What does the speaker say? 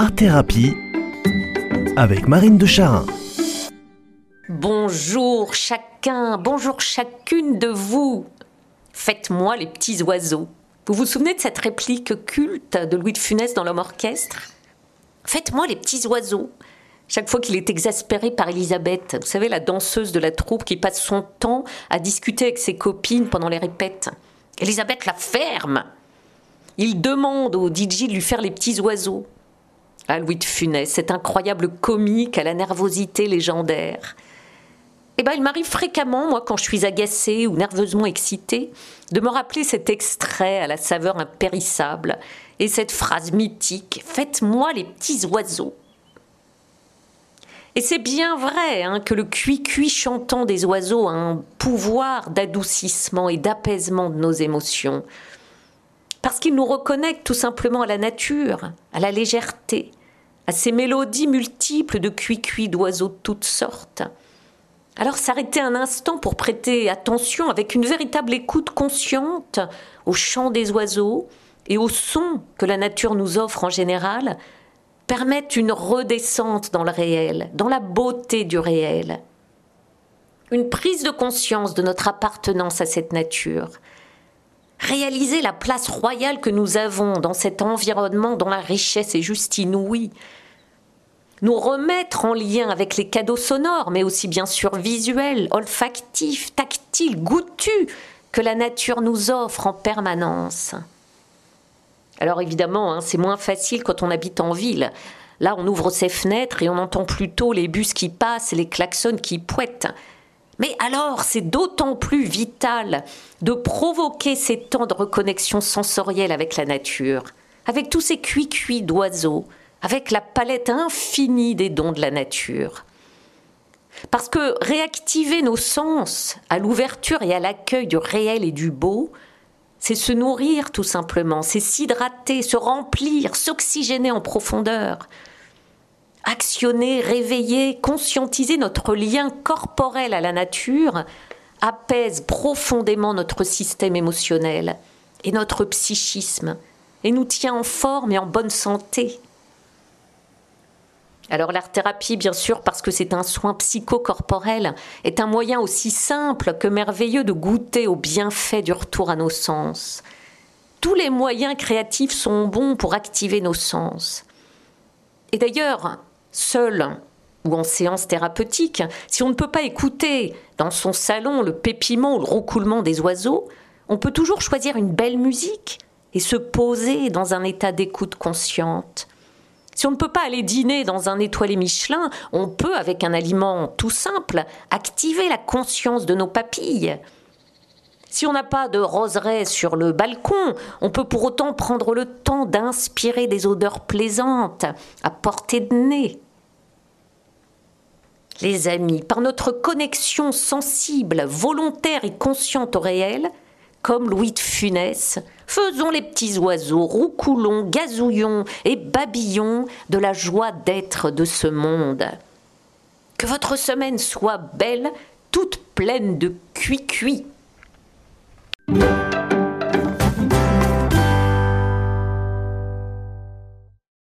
Art Thérapie avec Marine de Charin. Bonjour chacun, bonjour chacune de vous. Faites-moi les petits oiseaux. Vous vous souvenez de cette réplique culte de Louis de Funès dans l'homme orchestre? Faites-moi les petits oiseaux. Chaque fois qu'il est exaspéré par Elisabeth, vous savez, la danseuse de la troupe qui passe son temps à discuter avec ses copines pendant les répètes. Elisabeth la ferme. Il demande au DJ de lui faire les petits oiseaux. Ah, Louis de Funès, cet incroyable comique à la nervosité légendaire. Eh ben, il m'arrive fréquemment, moi, quand je suis agacée ou nerveusement excitée, de me rappeler cet extrait à la saveur impérissable et cette phrase mythique Faites-moi les petits oiseaux. Et c'est bien vrai hein, que le cuit-cuit chantant des oiseaux a un pouvoir d'adoucissement et d'apaisement de nos émotions. Parce qu'il nous reconnecte tout simplement à la nature, à la légèreté, à ces mélodies multiples de cuit-cuit d'oiseaux de toutes sortes. Alors s'arrêter un instant pour prêter attention avec une véritable écoute consciente au chant des oiseaux et au son que la nature nous offre en général, permettent une redescente dans le réel, dans la beauté du réel. Une prise de conscience de notre appartenance à cette nature, réaliser la place royale que nous avons dans cet environnement dont la richesse est juste inouïe, nous remettre en lien avec les cadeaux sonores, mais aussi bien sûr visuels, olfactifs, tactiles, goûtus, que la nature nous offre en permanence. Alors évidemment, hein, c'est moins facile quand on habite en ville. Là, on ouvre ses fenêtres et on entend plutôt les bus qui passent et les klaxons qui poètent. Mais alors, c'est d'autant plus vital de provoquer ces temps de reconnexion sensorielle avec la nature, avec tous ces cuits-cuits d'oiseaux, avec la palette infinie des dons de la nature. Parce que réactiver nos sens à l'ouverture et à l'accueil du réel et du beau, c'est se nourrir tout simplement, c'est s'hydrater, se remplir, s'oxygéner en profondeur, actionner, réveiller, conscientiser notre lien corporel à la nature apaise profondément notre système émotionnel et notre psychisme et nous tient en forme et en bonne santé. Alors l'art-thérapie, bien sûr, parce que c'est un soin psychocorporel, est un moyen aussi simple que merveilleux de goûter aux bienfaits du retour à nos sens. Tous les moyens créatifs sont bons pour activer nos sens. Et d'ailleurs, seul ou en séance thérapeutique, si on ne peut pas écouter dans son salon le pépiment ou le roucoulement des oiseaux, on peut toujours choisir une belle musique et se poser dans un état d'écoute consciente. Si on ne peut pas aller dîner dans un étoilé Michelin, on peut, avec un aliment tout simple, activer la conscience de nos papilles. Si on n'a pas de roseraie sur le balcon, on peut pour autant prendre le temps d'inspirer des odeurs plaisantes à portée de nez. Les amis, par notre connexion sensible, volontaire et consciente au réel, comme Louis de Funès, faisons les petits oiseaux, roucoulons, gazouillons et babillons de la joie d'être de ce monde. Que votre semaine soit belle, toute pleine de cuit-cuit.